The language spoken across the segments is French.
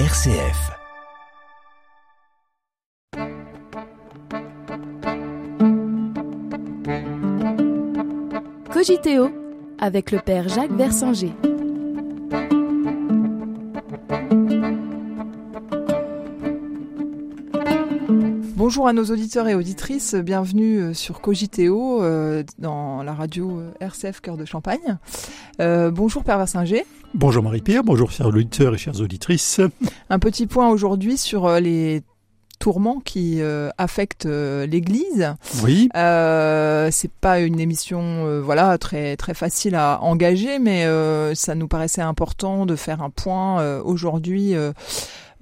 RCF. Cogiteo avec le père Jacques Versinger. Bonjour à nos auditeurs et auditrices, bienvenue euh, sur Cogiteo euh, dans la radio euh, RCF Cœur de Champagne. Euh, bonjour Père Versinger. Bonjour Marie-Pierre, bonjour chers auditeurs et chères auditrices. Un petit point aujourd'hui sur euh, les tourments qui euh, affectent euh, l'Église. Oui, Euh, c'est pas une émission voilà très très facile à engager, mais ça nous paraissait important de faire un point aujourd'hui.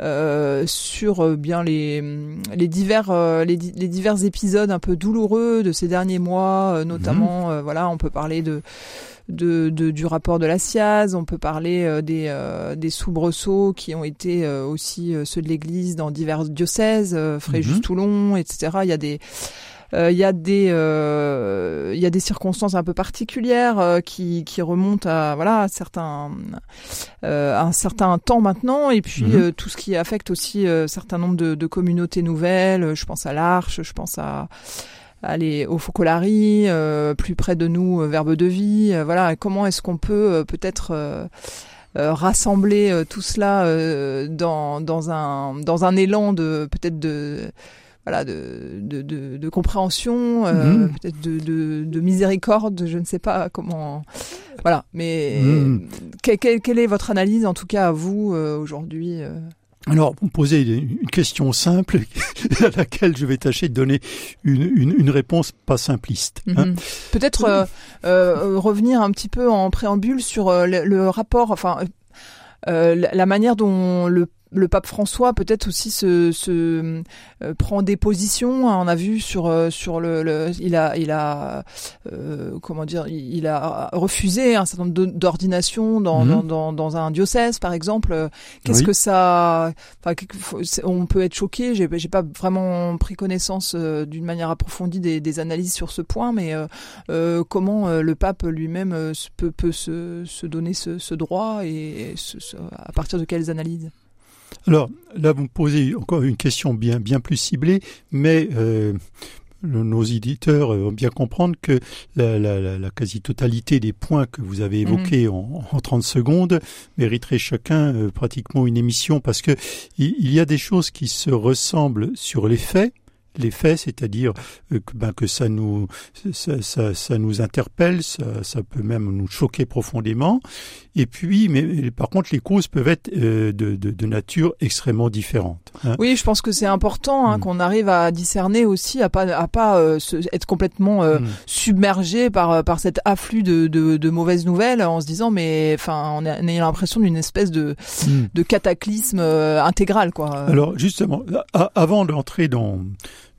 Euh, sur euh, bien les les divers euh, les, les divers épisodes un peu douloureux de ces derniers mois euh, notamment euh, voilà on peut parler de de, de- du rapport de la SIAZ, on peut parler euh, des, euh, des soubresauts qui ont été euh, aussi euh, ceux de l'Église dans divers diocèses, euh, Fréjus-Toulon, etc. Il y a des il y a des euh, il y a des circonstances un peu particulières euh, qui, qui remontent à voilà à certains euh, à un certain temps maintenant et puis Mhm. euh, tout ce qui affecte aussi euh, certain nombre de, de communautés nouvelles je pense à l'Arche je pense à aller au Focolari, euh, plus près de nous, euh, Verbe de vie. euh, voilà, comment est-ce qu'on peut euh, peut-être euh, euh, rassembler euh, tout cela euh, dans, dans un dans un élan de peut-être de voilà de de, de, de compréhension, euh, Mhm. peut-être de, de de miséricorde. Je ne sais pas comment. Voilà, mais Mhm. que- que- quelle est votre analyse en tout cas à vous euh, aujourd'hui euh alors vous me posez une question simple à laquelle je vais tâcher de donner une, une, une réponse pas simpliste. hein. Mhm. Peut-être euh, euh, revenir un petit peu en préambule sur le, le rapport, enfin euh, la manière dont le le pape François peut-être aussi se, se euh, prend des positions. hein, on a vu sur euh, sur le, le- il a il a euh, comment dire il, a refusé un certain nombre d'ordinations dans, Mhm. dans, dans dans un diocèse par exemple. Qu'est-ce Oui. que ça enfin on peut être choqué. J'ai j'ai pas vraiment pris connaissance euh, d'une manière approfondie des, des analyses sur ce point, mais euh, euh, comment le pape lui-même peut, peut se, se donner ce, ce droit et ce- à partir de quelles analyses? Alors là, vous me posez encore une question bien, bien plus ciblée, mais euh, nos éditeurs euh, vont bien comprendre que la, la- la- la quasi-totalité des points que vous avez évoqués en, en 30 secondes mériteraient chacun euh, pratiquement une émission parce que il, il y a des choses qui se ressemblent sur les faits. Les faits, c'est-à-dire euh, que, ben, que ça nous ça, ça, ça nous interpelle, ça, ça peut même nous choquer profondément. Et puis, mais, par contre, les causes peuvent être euh, de, de, de nature extrêmement différente. hein. Oui, je pense que c'est important hein, Mm. qu'on arrive à discerner aussi, à pas à pas euh, se- être complètement euh, Mm. submergé par par cet afflux de, de, de mauvaises nouvelles, en se disant mais enfin on a, on a l'impression d'une espèce de Mm. de cataclysme euh, intégral quoi. Alors justement, avant d'entrer dans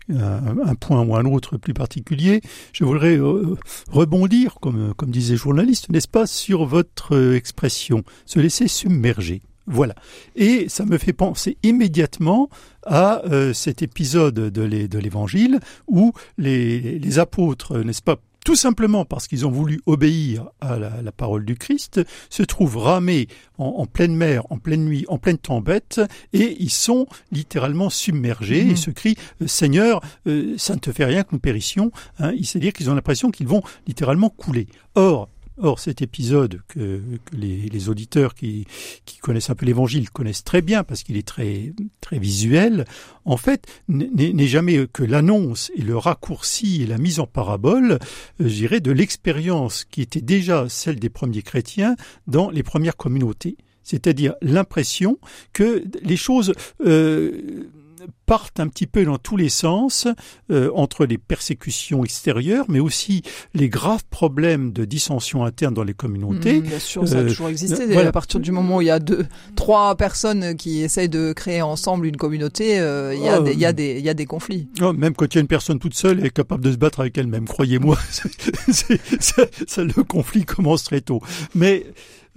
un, point ou un autre plus particulier, je voudrais euh, rebondir, comme, comme disait le journaliste, n'est-ce pas, sur votre expression, se laisser submerger. Voilà. Et ça me fait penser immédiatement à euh, cet épisode de l'é- de l'Évangile où les apôtres, n'est-ce pas, tout simplement parce qu'ils ont voulu obéir à la, la parole du Christ, se trouvent ramés en, en pleine mer, en pleine nuit, en pleine tempête, et ils sont littéralement submergés Mhm. et se crient euh, Seigneur, euh, ça ne te fait rien que nous périssions. Hein, C'est-à-dire qu'ils ont l'impression qu'ils vont littéralement couler. Or, Or, cet épisode que, les, auditeurs qui, connaissent un peu l'Évangile connaissent très bien parce qu'il est très, très visuel, en fait, n'est n'est jamais que l'annonce et le raccourci et la mise en parabole, euh, je dirais, de l'expérience qui était déjà celle des premiers chrétiens dans les premières communautés. C'est-à-dire l'impression que les choses euh, partent un petit peu dans tous les sens, euh, entre les persécutions extérieures, mais aussi les graves problèmes de dissension interne dans les communautés. Mm, bien sûr, ça a Euh, toujours existé. voilà. À partir du moment où il y a deux, trois personnes qui essayent de créer ensemble une communauté, euh, il y a Oh. des, il y a des, il y a des conflits. Oh, même quand il y a une personne toute seule, elle est capable de se battre avec elle-même. Croyez-moi, ça, ça, le conflit commence très tôt. Mais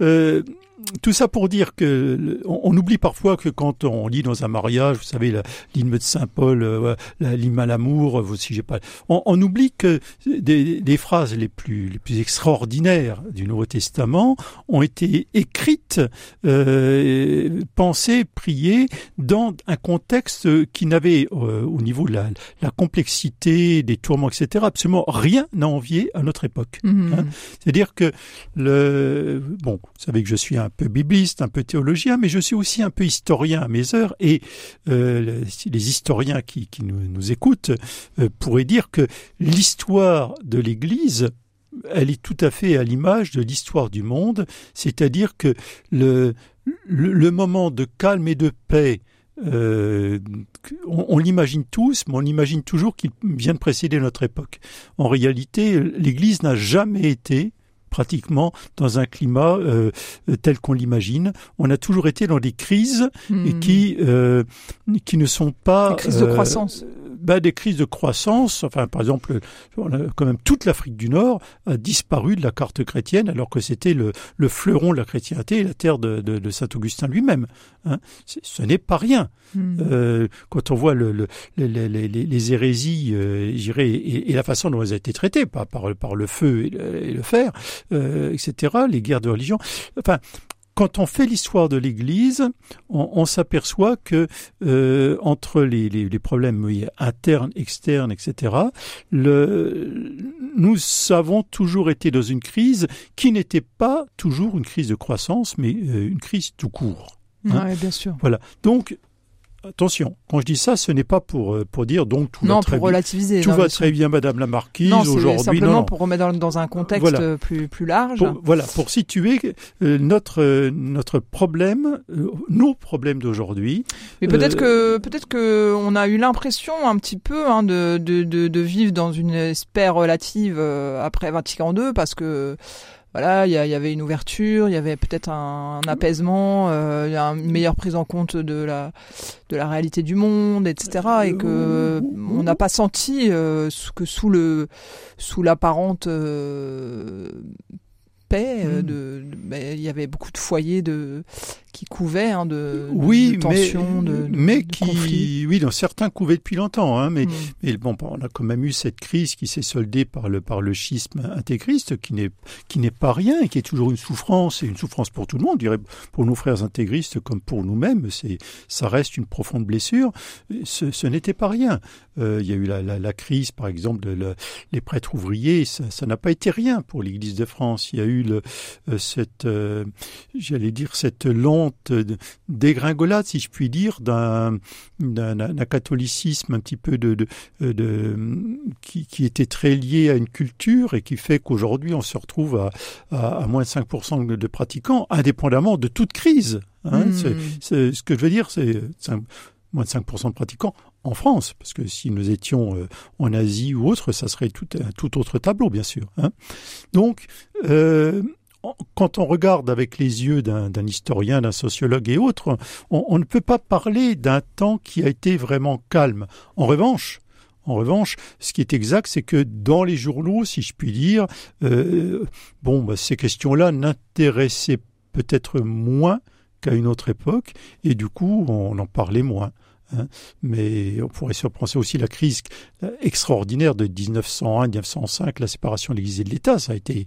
euh, tout ça pour dire que on, oublie parfois que quand on lit dans un mariage, vous savez, l'hymne de Saint Paul, euh, l'hymne à l'amour, euh, si j'ai pas, on, oublie que des, des, phrases les plus les plus extraordinaires du Nouveau Testament ont été écrites, euh, pensées, priées dans un contexte qui n'avait euh, au niveau de la, la, complexité, des tourments, etc., absolument rien à envier à notre époque. Mmh. Hein. C'est-à-dire que le bon, vous savez que je suis un peu bibliste, un peu théologien, mais je suis aussi un peu historien à mes heures. Et euh, les historiens qui, nous, écoutent euh, pourraient dire que l'histoire de l'Église elle est tout à fait à l'image de l'histoire du monde, c'est-à-dire que le, moment de calme et de paix euh, on, on l'imagine tous, mais on imagine toujours qu'il vient de précéder notre époque. En réalité, l'Église n'a jamais été pratiquement dans un climat euh, tel qu'on l'imagine. On a toujours été dans des crises et qui euh, qui ne sont pas des crises de euh, croissance. Bah, des crises de croissance. Enfin, par exemple, quand même toute l'Afrique du Nord a disparu de la carte chrétienne, alors que c'était le, le, fleuron de la chrétienté, la terre de, de, de saint Augustin lui-même. Hein. Ce n'est pas rien. Hmm. Euh, quand on voit le, le, les, les, les, hérésies, euh, et, et, la façon dont elles ont été traitées, par, par, par le feu et le, et le fer, euh, etc., les guerres de religion. Enfin, quand on fait l'histoire de l'Église, on, on s'aperçoit que euh, entre les, les, les, problèmes internes, externes, etc., le, nous avons toujours été dans une crise qui n'était pas toujours une crise de croissance, mais euh, une crise tout court. Hein. Ouais, bien sûr. Voilà. Donc, Attention, quand je dis ça, ce n'est pas pour euh, pour dire donc tout non, va très pour relativiser. Tout va très bien, Madame la Marquise. Non, aujourd'hui. simplement non, pour remettre dans, dans un contexte voilà. plus plus large. Pour, voilà, pour situer euh, notre euh, notre problème, euh, nos problèmes d'aujourd'hui. Mais peut-être que peut-être que on a eu l'impression un petit peu hein, de, de, de de vivre dans une espère relative après Vatican II parce que voilà, il y, y, avait une ouverture, il y avait peut-être un, un, apaisement, euh, une meilleure prise en compte de la de la réalité du monde, etc. Et que on n'a pas senti euh, que sous le sous l'apparente euh, paix, mmh. de, de ben, il y avait beaucoup de foyers de qui couvaient hein, de, oui, de tensions, mais, de, de, mais de qui, conflits. oui, dans certains couvaient depuis longtemps, hein, mais, Mmh. mais bon, on a quand même eu cette crise qui s'est soldée par le par le schisme intégrisme, qui n'est qui n'est pas rien, et qui est toujours une souffrance et une souffrance pour tout le monde, je dirais pour nos frères intégristes comme pour nous-mêmes, c'est ça reste une profonde blessure. Ce, ce n'était pas rien. Euh, il y a eu la, la, la crise, par exemple, de les prêtres ouvriers, ça n'a pas été rien pour l'Église de France. Il y a eu le, euh, cette, euh, j'allais dire cette dégringolade, si je puis dire, d'un catholicisme un petit peu de, de, de qui, qui, était très lié à une culture et qui fait qu'aujourd'hui on se retrouve à, à, à moins de 5% de, pratiquants, indépendamment de toute crise. Hein. Mmh. C'est- ce que je veux dire, c'est moins de 5% de pratiquants en France, parce que si nous étions euh, en Asie ou autre, ça serait tout un tout autre tableau, bien sûr. Hein. Donc, euh, quand on regarde avec les yeux d'un historien, d'un sociologue et autres, on, on ne peut pas parler d'un temps qui a été vraiment calme. En revanche, en revanche, ce qui est exact, c'est que dans les journaux, si je puis dire, euh, bon, bah, ces questions-là n'intéressaient peut-être moins qu'à une autre époque, et du coup, on en parlait moins. Hein. Mais on pourrait se repenser aussi la crise extraordinaire de 1901-1905, la séparation de l'Église et de l'État. Ça a été,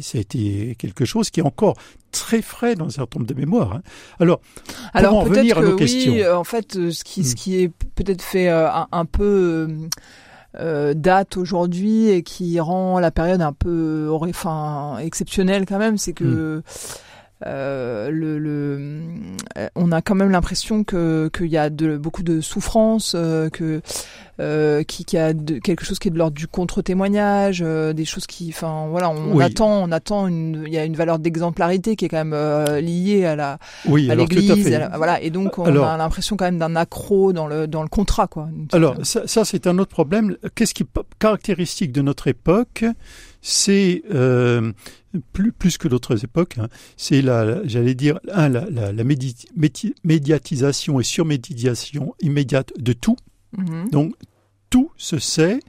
ça a été quelque chose qui est encore très frais dans un certain nombre de mémoires. Hein. Alors, Alors en peut-être revenir à que nos oui, questions? en fait, euh, ce qui, ce Mm. qui est peut-être fait euh, un, un peu euh, euh, date aujourd'hui et qui rend la période un peu, enfin, exceptionnelle quand même, c'est que euh, le, le, euh, on a quand même l'impression que qu'il y a de, beaucoup de souffrance, euh, que euh, qui, qui a de, quelque chose qui est de l'ordre du contre-témoignage, des choses qui, enfin voilà, on Oui. attend, on attend il y a une valeur d'exemplarité qui est quand même liée à la oui, à l'église, voilà, et donc on Alors- a l'impression quand même d'un accro dans le dans le contrat, quoi. Alors, ça, ça, c'est un autre problème. Qu'est-ce qui caractéristique de notre époque? C'est euh, plus, plus que d'autres époques. hein, c'est la, la- j'allais dire, un, la, la, la médi- méti- médiatisation et surmédiatisation immédiate de tout. Mhm. Donc, tout se sait,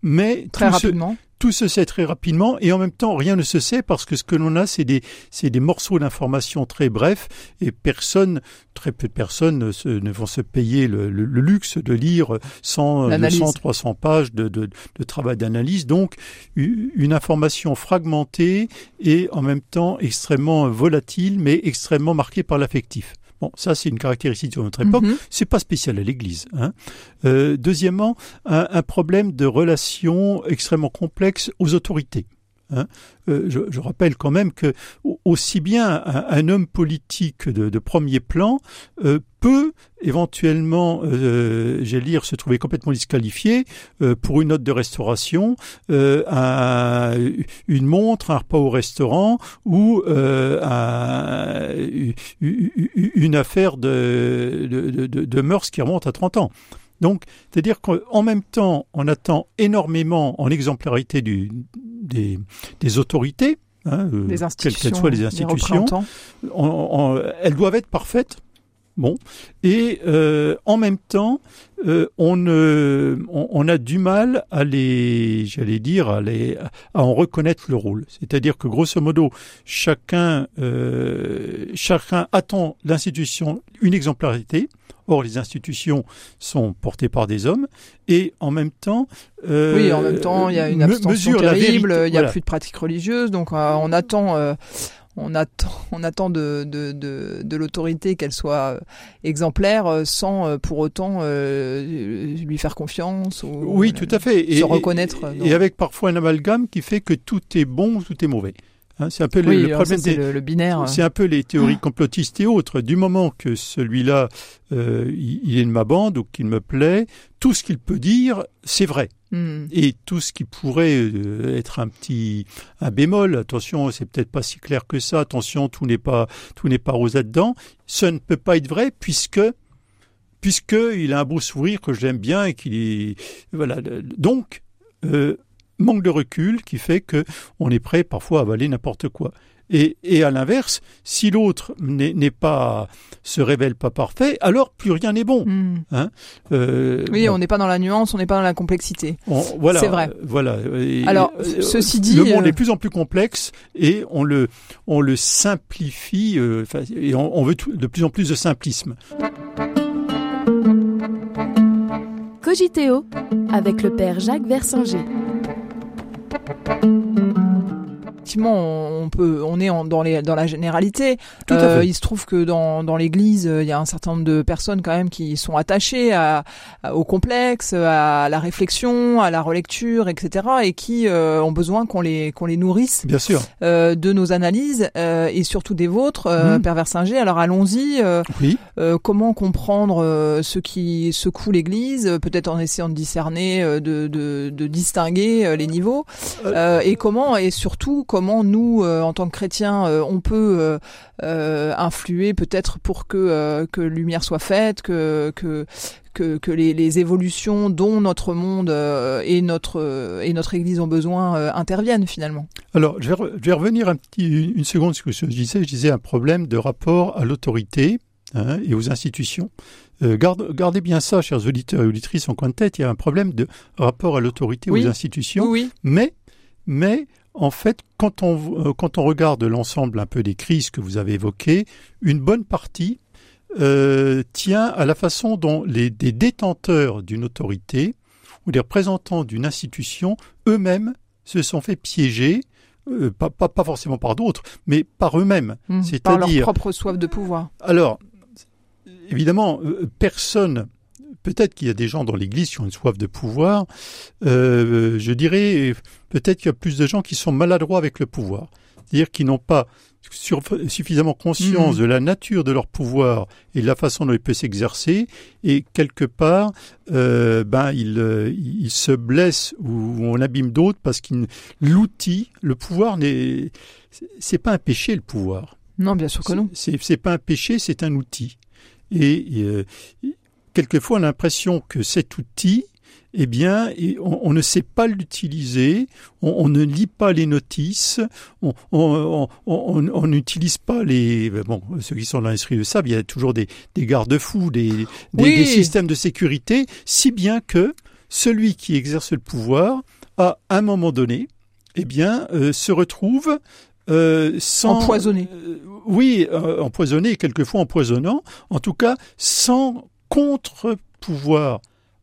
mais très rapidement. Tout se sait très rapidement et en même temps rien ne se sait parce que ce que l'on a c'est des c'est des morceaux d'informations très brefs et personne très peu de personnes ne vont se payer le, luxe de lire 100 200 300 pages de, de, de travail d'analyse donc une information fragmentée et en même temps extrêmement volatile mais extrêmement marquée par l'affectif. Bon, ça c'est une caractéristique de notre époque. Mhm. C'est pas spécial à l'Église. Hein. Euh, deuxièmement, un, problème de relation extrêmement complexe aux autorités. Hein. Euh, je, rappelle quand même que aussi bien un, homme politique de, premier plan euh, peut éventuellement, euh, j'allais dire, se trouver complètement disqualifié pour une note de restauration, un, une montre, un repas au restaurant ou un, une affaire de, de, de mœurs qui remonte à 30 ans. Donc, c'est-à-dire qu'en même temps, on attend énormément en exemplarité du, des, des autorités, hein, euh, quelles qu'elles soient les institutions, elles doivent être parfaites. Bon, et euh, en même temps, euh, on, on, a du mal à les, j'allais dire, à, les, à en reconnaître le rôle. C'est-à-dire que grosso modo, chacun, chacun attend l'institution une exemplarité, Or, les institutions sont portées par des hommes et en même temps, euh, oui, en même temps, il y a une abstention terrible, il n'y a plus de pratiques religieuses, donc euh, on attend. Euh, on attend, on attend de, de, de, de l'autorité qu'elle soit exemplaire sans pour autant lui faire confiance ou oui, tout à fait. se reconnaître. Et avec parfois un amalgame qui fait que tout est bon ou tout est mauvais. Hein, c'est un peu le, problème le, binaire. C'est un peu les théories complotistes et autres. Du moment que celui-là, euh, il, est de ma bande ou qu'il me plaît, tout ce qu'il peut dire, c'est vrai. Hmm. Et tout ce qui pourrait euh, être un petit un bémol, attention, c'est peut-être pas si clair que ça. Attention, tout n'est pas tout n'est pas rosé dedans. Ça ne peut pas être vrai puisque puisque il a un beau sourire que j'aime bien et qu'il voilà. Donc euh, manque de recul qui fait que on est prêt parfois à avaler n'importe quoi. Et, et à l'inverse, si l'autre n'est pas se révèle pas parfait, alors plus rien n'est bon. Hmm. Hein euh, oui, on n'est pas dans la nuance, on n'est pas dans la complexité. voilà, c'est vrai. Voilà. alors, euh, ceci dit, le monde est euh, de plus en plus complexe et on le on le simplifie et on, veut de plus en plus de simplisme. Cogiteo avec le père Jacques Versinger thank you. Effectivement, on peut, on est dans les dans la généralité. Euh, il se trouve que dans dans l'Église, il y a un certain nombre de personnes quand même qui sont attachées à, au complexe, à la réflexion, à la relecture, etc. et qui euh, ont besoin qu'on les qu'on les nourrisse. Bien sûr. Euh, de nos analyses euh, et surtout des vôtres, euh, mmh. Pervers Singer. Alors allons-y. oui. comment comprendre ce qui secoue l'Église, peut-être en essayant de discerner, de de, de distinguer les niveaux, et comment et surtout comment nous, euh, en tant que chrétiens, euh, on peut euh, influer peut-être pour que que lumière soit faite, que que que, les, évolutions dont notre monde et notre et notre Église ont besoin interviennent finalement. Alors, je vais, revenir un petit, une seconde sur ce que je disais. Je disais un problème de rapport à l'autorité hein, et aux institutions. gardez bien ça, chers auditeurs et auditrices, en coin de tête. Il y a un problème de rapport à l'autorité et aux institutions. Oui. Mais mais en fait, quand on, euh, quand on regarde l'ensemble un peu des crises que vous avez évoquées, une bonne partie euh, tient à la façon dont les des détenteurs d'une autorité ou des représentants d'une institution eux-mêmes se sont fait piéger euh, pas, pas, pas, forcément par d'autres, mais par eux-mêmes. Mmh, C'est-à-dire par leur propre soif de pouvoir. Alors, évidemment, personne peut-être qu'il y a des gens dans l'Église qui ont une soif de pouvoir. Euh, je dirais peut-être qu'il y a plus de gens qui sont maladroits avec le pouvoir, c'est-à-dire qui n'ont pas suffisamment conscience mmh. de la nature de leur pouvoir et de la façon dont il peut s'exercer, et quelque part, euh, ben il, euh, il, se blesse ou on abîme d'autres parce qu'il l'outil, le pouvoir n'est, c'est pas un péché le pouvoir. Non, bien sûr que non. C'est pas un péché, c'est un outil. Et, euh, quelquefois l'impression que cet outil, eh bien, on, ne sait pas l'utiliser, on, ne lit pas les notices, on n'utilise pas les... Bon, ceux qui sont dans l'esprit de ça, il y a toujours des, garde-fous, des, des, systèmes de sécurité, si bien que celui qui exerce le pouvoir, à un moment donné, eh bien, se retrouvent sans empoisonné. oui, empoisonné, quelquefois empoisonnant. En tout cas, sans contre-pouvoir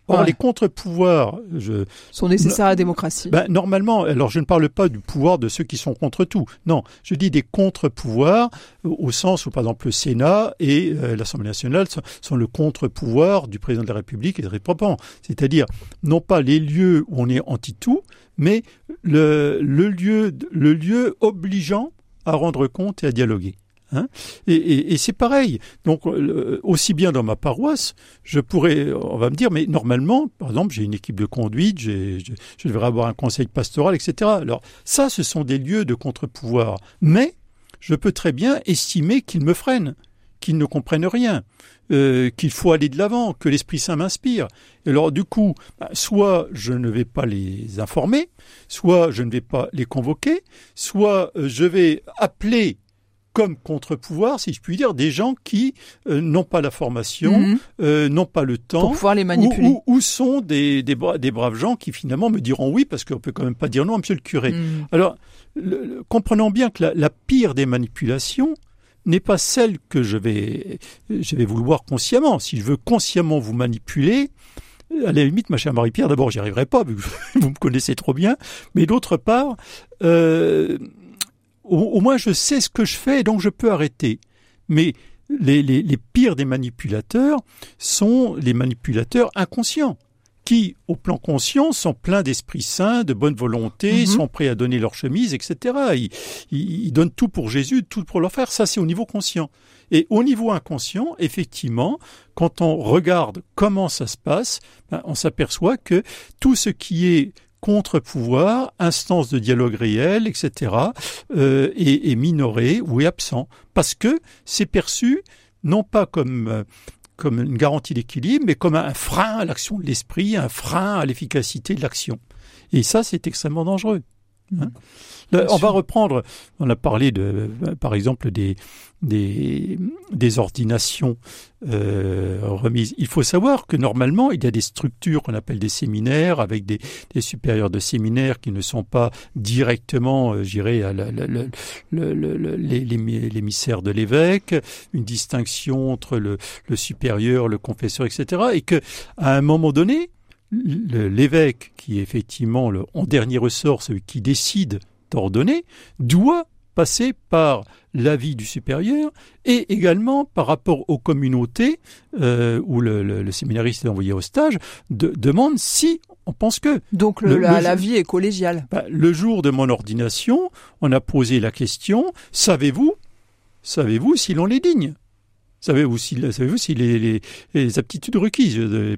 Or, les contre-pouvoirs je... sont nécessaires à la démocratie. Ben, normalement, alors je ne parle pas du pouvoir de ceux qui sont contre tout. Non, je dis des contre-pouvoirs au sens où, par exemple, le Sénat et euh, l'Assemblée nationale sont, le contre-pouvoir du président de la République et de Répropant. C'est-à-dire, non pas les lieux où on est anti-tout, mais le, le, lieu, le lieu obligeant à rendre compte et à dialoguer. Hein et, c'est pareil. Donc euh, aussi bien dans ma paroisse, je pourrais, on va me dire, mais normalement, par exemple, j'ai une équipe de conduite, je, je devrais avoir un conseil pastoral, etc. Alors ça, ce sont des lieux de contre-pouvoir. Mais je peux très bien estimer qu'ils me freinent, qu'ils ne comprennent rien. Euh, qu'il faut aller de l'avant, que l'Esprit Saint m'inspire. Et alors du coup, bah, soit je ne vais pas les informer, soit je ne vais pas les convoquer, soit euh, je vais appeler comme contre-pouvoir, si je puis dire, des gens qui euh, n'ont pas la formation, mhm. euh, n'ont pas le temps, pour pouvoir les manipuler, ou, sont des, des, braves gens qui finalement me diront oui parce qu'on peut quand même pas dire non, Monsieur le curé. Mhm. Alors, comprenons bien que la, pire des manipulations n'est pas celle que je vais, je vais vouloir consciemment. Si je veux consciemment vous manipuler, à la limite, ma chère Marie-Pierre, d'abord, j'y arriverai pas, vous me connaissez trop bien, mais d'autre part, euh, au, moins je sais ce que je fais et donc je peux arrêter. Mais les, les, pires des manipulateurs sont les manipulateurs inconscients qui, au plan conscient, sont pleins d'esprit saint, de bonne volonté, mhm. sont prêts à donner leur chemise, etc. Ils, ils, donnent tout pour Jésus, tout pour leur frère. Ça, c'est au niveau conscient. Et au niveau inconscient, effectivement, quand on regarde comment ça se passe, ben, on s'aperçoit que tout ce qui est contre-pouvoir, instance de dialogue réel, etc., euh, est, minoré ou est absent, parce que c'est perçu non pas comme euh, comme une garantie d'équilibre, mais comme un frein à l'action de l'esprit, un frein à l'efficacité de l'action. Et ça, c'est extrêmement dangereux. Hein on va reprendre, on a parlé de, par exemple des, des, des ordinations euh, remises. Il faut savoir que normalement, il y a des structures qu'on appelle des séminaires avec des, des, supérieurs de séminaires qui ne sont pas directement, euh, j'irais, à l'émissaire de l'évêque, une distinction entre le, le supérieur, le confesseur, etc. Et que à un moment donné, l'évêque, qui est effectivement le, en dernier ressort, celui qui décide ordonné, doit passer par l'avis du supérieur et également par rapport aux communautés euh, où le, séminariste est envoyé au stage, demande si on pense que. Donc l'avis est collégial. Bah, le jour de mon ordination, on a posé la question savez-vous, savez-vous si l'on est digne? Savez-vous si, savez-vous si les, les, aptitudes requises euh,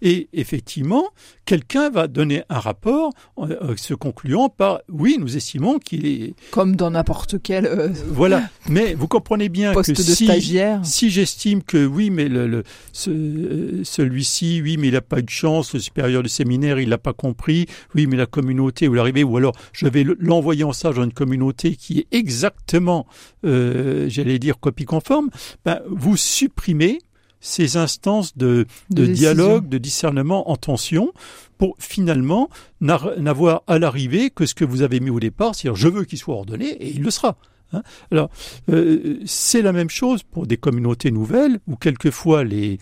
Et effectivement, quelqu'un va donner un rapport euh, se concluant par oui, nous estimons qu'il est comme dans n'importe quel euh, voilà. Mais vous comprenez bien que de si, stagiaire. si j'estime que oui, mais le, celui-ci, oui, mais il n'a pas eu de chance, le supérieur du séminaire, il l'a pas compris, oui, mais la communauté où l'arrivée, ou alors je vais l'envoyer en stage dans une communauté qui est exactement, j'allais dire copie conforme. Ben, vous supprimez ces instances de, dialogue, de discernement en tension pour finalement n'avoir à l'arrivée que ce que vous avez mis au départ, c'est-à-dire je veux qu'il soit ordonné et il le sera. Hein. Alors, euh, c'est la même chose pour des communautés nouvelles où quelquefois les,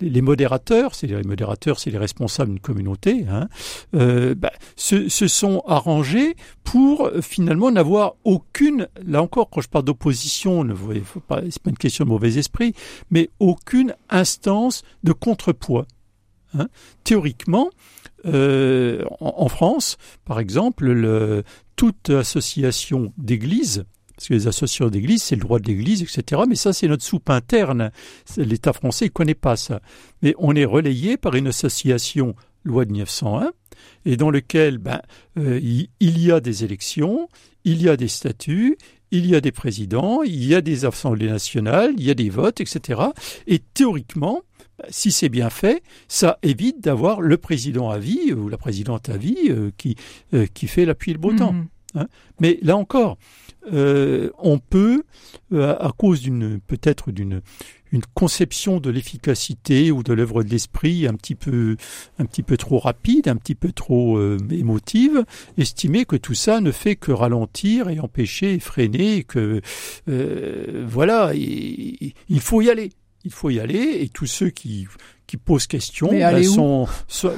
les modérateurs, c'est les modérateurs, c'est les responsables d'une communauté, hein, euh, bah, se, sont arrangés pour euh, finalement n'avoir aucune, là encore, quand je parle d'opposition, ne faut pas, c'est pas une question de mauvais esprit, mais aucune instance de contrepoids. Hein. Théoriquement, euh, en, France, par exemple, le, toute association d'églises parce que les associations d'église, c'est le droit de l'église, etc. Mais ça, c'est notre soupe interne. L'État français ne connaît pas ça. Mais on est relayé par une association loi de 1901, et dans lequel ben, euh, il y a des élections, il y a des statuts, il y a des présidents, il y a des assemblées nationales, il y a des votes, etc. Et théoriquement, ben, si c'est bien fait, ça évite d'avoir le président à vie ou la présidente à vie euh, qui, euh, qui fait l'appui et le beau temps. Mmh. Hein. Mais là encore, euh, on peut, euh, à cause d'une peut-être d'une une conception de l'efficacité ou de l'œuvre de l'esprit un petit peu un petit peu trop rapide, un petit peu trop euh, émotive, estimer que tout ça ne fait que ralentir et empêcher et freiner et que voilà, il, faut y aller. Il faut y aller et tous ceux qui qui posent question ben, sont,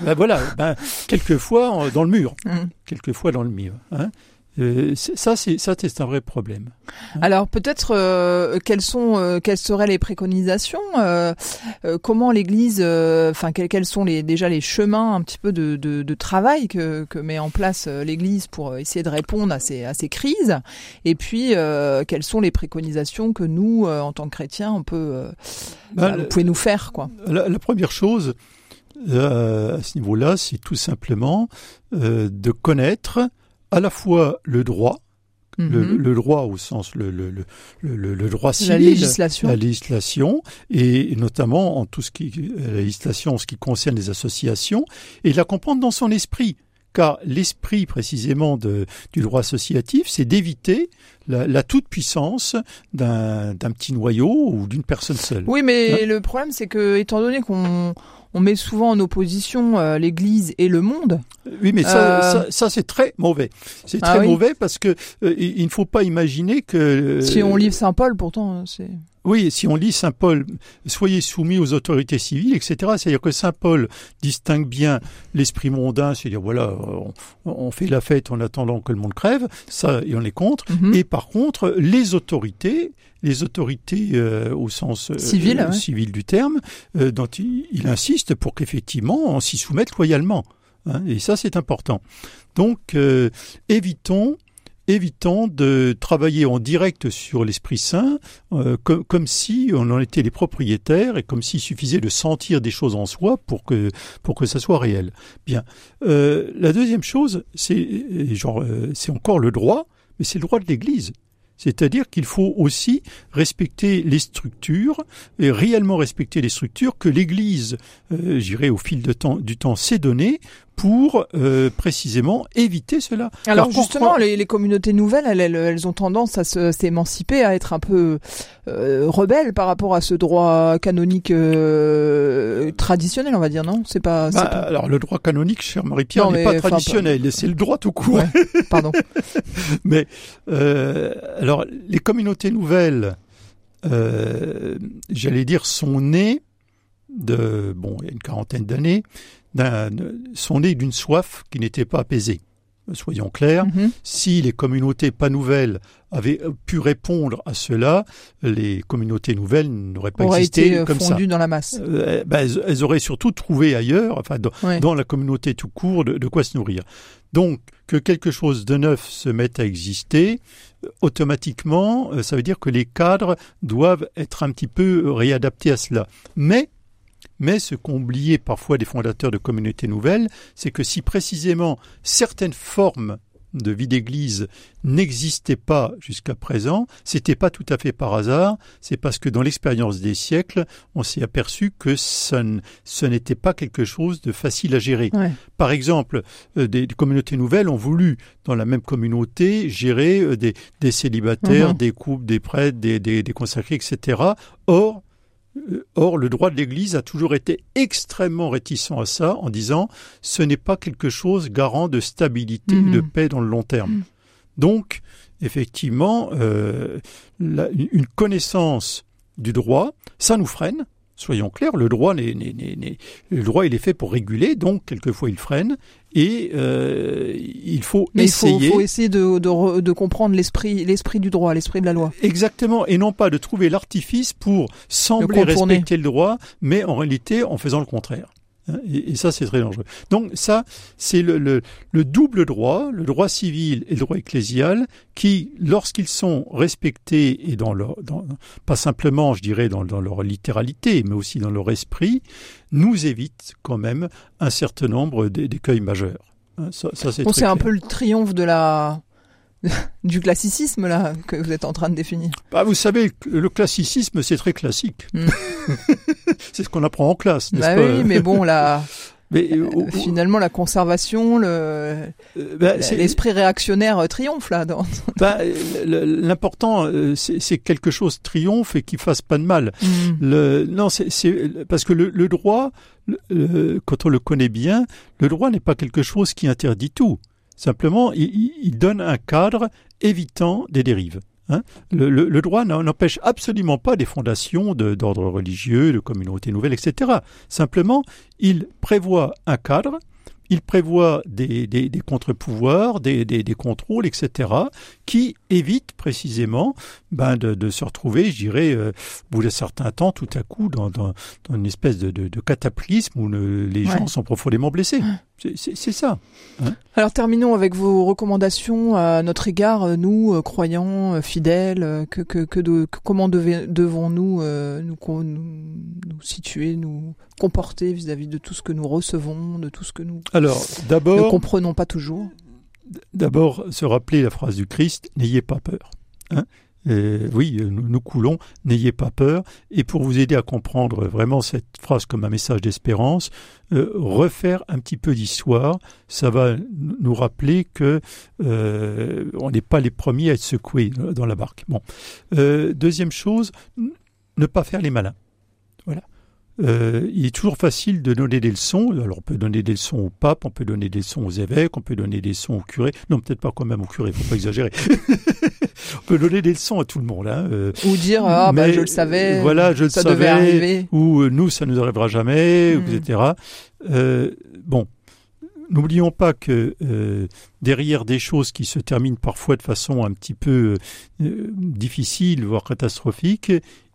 ben, voilà, ben, quelquefois dans le mur, hum. quelquefois dans le mur. Hein. Euh, ça, c'est un vrai problème. Alors peut-être euh, quelles sont, euh, quelles seraient les préconisations Comment l'Église, enfin quels, sont les déjà les chemins un petit peu de, de, de travail que, que met en place l'Église pour essayer de répondre à ces à ces crises? Et puis quelles sont les préconisations que nous, en tant que chrétiens, on peut, bah, bah, vous pouvez nous faire quoi? La, la première chose à ce niveau-là, c'est tout simplement de connaître à la fois le droit, le, mhm. droit au sens le, le, le, droit civil, la législation. la législation, et notamment en tout ce qui la législation en ce qui concerne les associations, et la comprendre dans son esprit. Car l'esprit précisément de, du droit associatif, c'est d'éviter la, toute-puissance d'un petit noyau ou d'une personne seule. Oui, mais hein le problème, c'est que, étant donné qu'on on met souvent en opposition euh, l'Église et le monde. Oui, mais ça, euh, ça, c'est très mauvais. C'est ah très mauvais parce que euh, il ne faut pas imaginer que. si on livre Saint Paul, pourtant, c'est. Oui, si on lit Saint Paul, soyez soumis aux autorités civiles, etc. C'est-à-dire que Saint Paul distingue bien l'esprit mondain, c'est-à-dire voilà, on, fait la fête en attendant que le monde crève, ça, et on est contre. Mhm. Et par contre, les autorités, les autorités euh, au sens euh, civil, du terme, euh, dont il, insiste pour qu'effectivement on s'y soumette loyalement. Hein, et ça, c'est important. Donc, évitons évitons de travailler en direct sur l'Esprit Saint comme, comme, si on en était les propriétaires et comme s'il suffisait de sentir des choses en soi pour que pour que ça soit réel. Bien. la deuxième chose, c'est genre c'est encore le droit, mais c'est le droit de l'Église. C'est-à-dire qu'il faut aussi respecter les structures et réellement respecter les structures que l'Église, euh, j'irai au fil du temps, s'est donné pour euh, précisément éviter cela. Alors, justement, les, communautés nouvelles, elles, elles, ont tendance à s'émanciper, à être un peu euh, rebelles par rapport à ce droit canonique euh, traditionnel, on va dire, non? C'est pas, bah, Alors le droit canonique, cher Marie-Pierre, n'est pas traditionnel, c'est le droit tout court. pardon. mais euh, alors les communautés nouvelles, euh, j'allais dire, sont nées de bon, il y a une quarantaine d'années sont nés d'une soif qui n'était pas apaisée. Soyons clairs, mhm. si les communautés pas nouvelles avaient pu répondre à cela, les communautés nouvelles n'auraient pas existé été euh, comme ça. dans la masse. Euh, ben, elles, auraient surtout trouvé ailleurs, enfin dans, la communauté tout court, de, quoi se nourrir. Donc que quelque chose de neuf se mette à exister, automatiquement, euh, ça veut dire que les cadres doivent être un petit peu réadaptés à cela. Mais mais ce qu'ont oublié parfois des fondateurs de communautés nouvelles, c'est que si précisément certaines formes de vie d'église n'existaient pas jusqu'à présent, c'était pas tout à fait par hasard, c'est parce que dans l'expérience des siècles, on s'est aperçu que ce n'était pas quelque chose de facile à gérer. Par exemple, euh, des, communautés nouvelles ont voulu, dans la même communauté, gérer euh, des, célibataires, mhm. des couples, des prêtres, des, des consacrés, etc. Or, Or, le droit de l'Église a toujours été extrêmement réticent à ça, en disant ce n'est pas quelque chose garant de stabilité, de mhm. paix dans le long terme. Mhm. Donc, effectivement, euh, une connaissance du droit, ça nous freine, Soyons clairs, le droit, le droit, il est fait pour réguler, donc quelquefois il freine, et euh, il faut essayer. Il faut, essayer de, de, comprendre l'esprit, l'esprit du droit, l'esprit de la loi. Exactement, et non pas de trouver l'artifice pour sembler respecter le droit, mais en réalité en faisant le contraire. Hein, et, ça, c'est très dangereux. Donc ça, c'est le, le, double droit, le droit civil et le droit ecclésial, qui, lorsqu'ils sont respectés et dans leur, dans, pas simplement, je dirais, dans, dans, leur littéralité, mais aussi dans leur esprit, nous évitent quand même un certain nombre d'écueils majeurs. Hein, ça, ça c'est un peu le triomphe de la du classicisme là que vous êtes en train de définir bah, Vous savez, le classicisme c'est très classique. Hmm. c'est ce qu'on apprend en classe, n'est-ce bah Oui, mais bon là. Mais, finalement, la conservation, le, bah, l'esprit réactionnaire triomphe là. Dans... Bah, l'important, c'est que quelque chose triomphe et qu'il fasse pas de mal. Mm. Le, non, c'est parce que le, le droit, quand on le connaît bien, le droit n'est pas quelque chose qui interdit tout. Simplement, il, donne un cadre évitant des dérives. Hein. le, droit n'empêche absolument pas des fondations d'ordre religieux, de communautés nouvelles, etc. Simplement, il prévoit un cadre il prévoit des, contre-pouvoirs, des, contrôles, etc., qui évitent précisément ben, de, se retrouver, je dirais, euh, au bout d'un certain temps, tout à coup, dans, une espèce de, cataclysme où les gens sont profondément blessés. C'est ça. Hein. Alors terminons avec vos recommandations à notre égard, nous, croyants, fidèles, que, comment devons-nous nous, nous, situer, nous comporter vis-à-vis de tout ce que nous recevons, de tout ce que nous Alors, ne comprenons pas toujours D'abord, se rappeler la phrase du Christ, n'ayez pas peur. Hein oui, nous, coulons, n'ayez pas peur. Et pour vous aider à comprendre vraiment cette phrase comme un message d'espérance, euh, refaire un petit peu d'histoire, ça va nous rappeler que euh, on n'est pas les premiers à être secoués dans la barque. Bon, euh, deuxième chose, ne pas faire les malins. Euh, il est toujours facile de donner des leçons. Alors on peut donner des leçons au pape, on peut donner des leçons aux évêques, on peut donner des leçons aux curés. Non, peut-être pas quand même aux curés, faut pas exagérer. on peut donner des leçons à tout le monde. Hein. Euh, ou dire ah bah, je le savais. Voilà, je le ça Devait arriver. Ou euh, nous ça nous arrivera jamais, hmm. etc. bon, n'oublions pas que derrière des choses qui se terminent parfois de façon un petit peu difficile, voire catastrophique,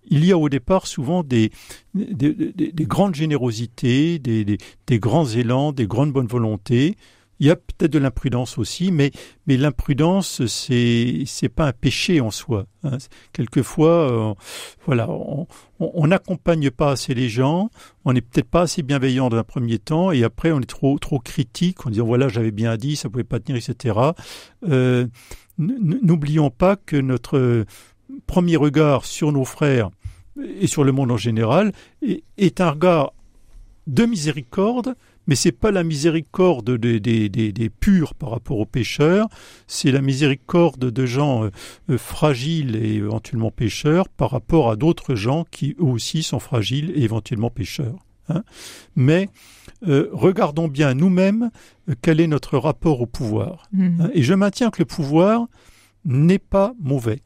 il y a au départ souvent des, des, grandes générosités, des, grands élans, des grandes bonnes volontés. Il y a peut-être de l'imprudence aussi, mais, mais l'imprudence, c'est c'est pas un péché en soi. Hein. Quelquefois, euh, voilà, on n'accompagne pas assez les gens, on n'est peut-être pas assez bienveillant dans un premier temps, et après on est trop trop critique en disant voilà j'avais bien dit, ça pouvait pas tenir, etc. Euh, N'oublions pas que notre premier regard sur nos frères et sur le monde en général est un regard de miséricorde, mais c'est pas la miséricorde des, des, purs par rapport aux pécheurs, c'est la miséricorde de gens euh, euh, fragiles et éventuellement pécheurs par rapport à d'autres gens qui eux aussi sont fragiles et éventuellement pécheurs. Hein. Mais euh, regardons bien nous-mêmes quel est notre rapport au pouvoir. Mmh. Hein. Et je maintiens que le pouvoir n'est pas mauvais.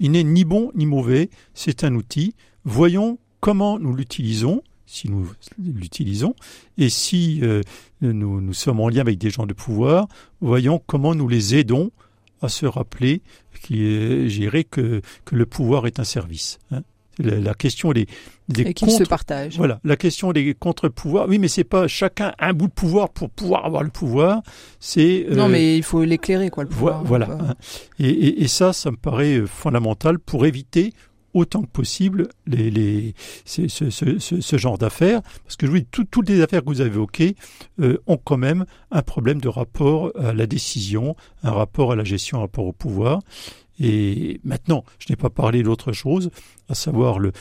Il n'est ni bon ni mauvais, c'est un outil. Voyons comment nous l'utilisons, si nous l'utilisons, et si euh, nous, sommes en lien avec des gens de pouvoir, voyons comment nous les aidons à se rappeler que le pouvoir est un service. Hein la, question des, des et contre, se partagent. Voilà, la question des contre-pouvoirs. Oui, mais c'est pas chacun un bout de pouvoir pour pouvoir avoir le pouvoir. C'est non, euh, mais il faut l'éclairer, quoi, le pouvoir. Voilà. Hein. Et, et, ça, ça me paraît euh, fondamental pour éviter autant que possible les, les, ce, ce, ce, ce, genre d'affaires, parce que je vous dis, toutes les affaires que vous avez évoquées euh, ont quand même un problème de rapport à la décision, un rapport à la gestion, un rapport au pouvoir. Et maintenant, je n'ai pas parlé d'autre chose, à savoir le,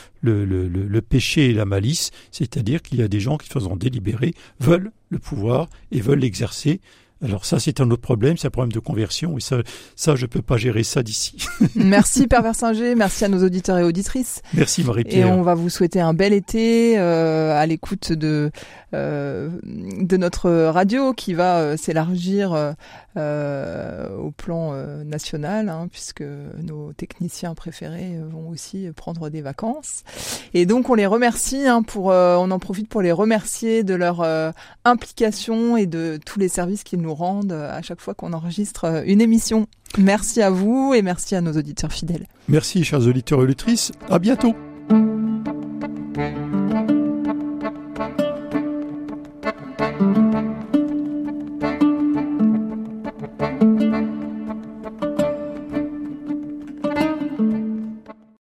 péché et la malice, c'est-à-dire qu'il y a des gens qui, faisant délibérer, veulent le pouvoir et veulent l'exercer alors ça, c'est un autre problème, c'est un problème de conversion, et ça, ça je peux pas gérer ça d'ici. merci Père Versinger, merci à nos auditeurs et auditrices. Merci Marie-Pierre. Et on va vous souhaiter un bel été euh, à l'écoute de euh, de notre radio qui va euh, s'élargir au plan national, hein, puisque nos techniciens préférés vont aussi prendre des vacances. Et donc on les remercie hein, pour, on en profite pour les remercier de leur implication et de tous les services qu'ils nous rendent euh, à chaque fois qu'on enregistre euh, une émission. Merci à vous et merci à nos auditeurs fidèles. Merci, chers auditeurs et auditrices. À bientôt.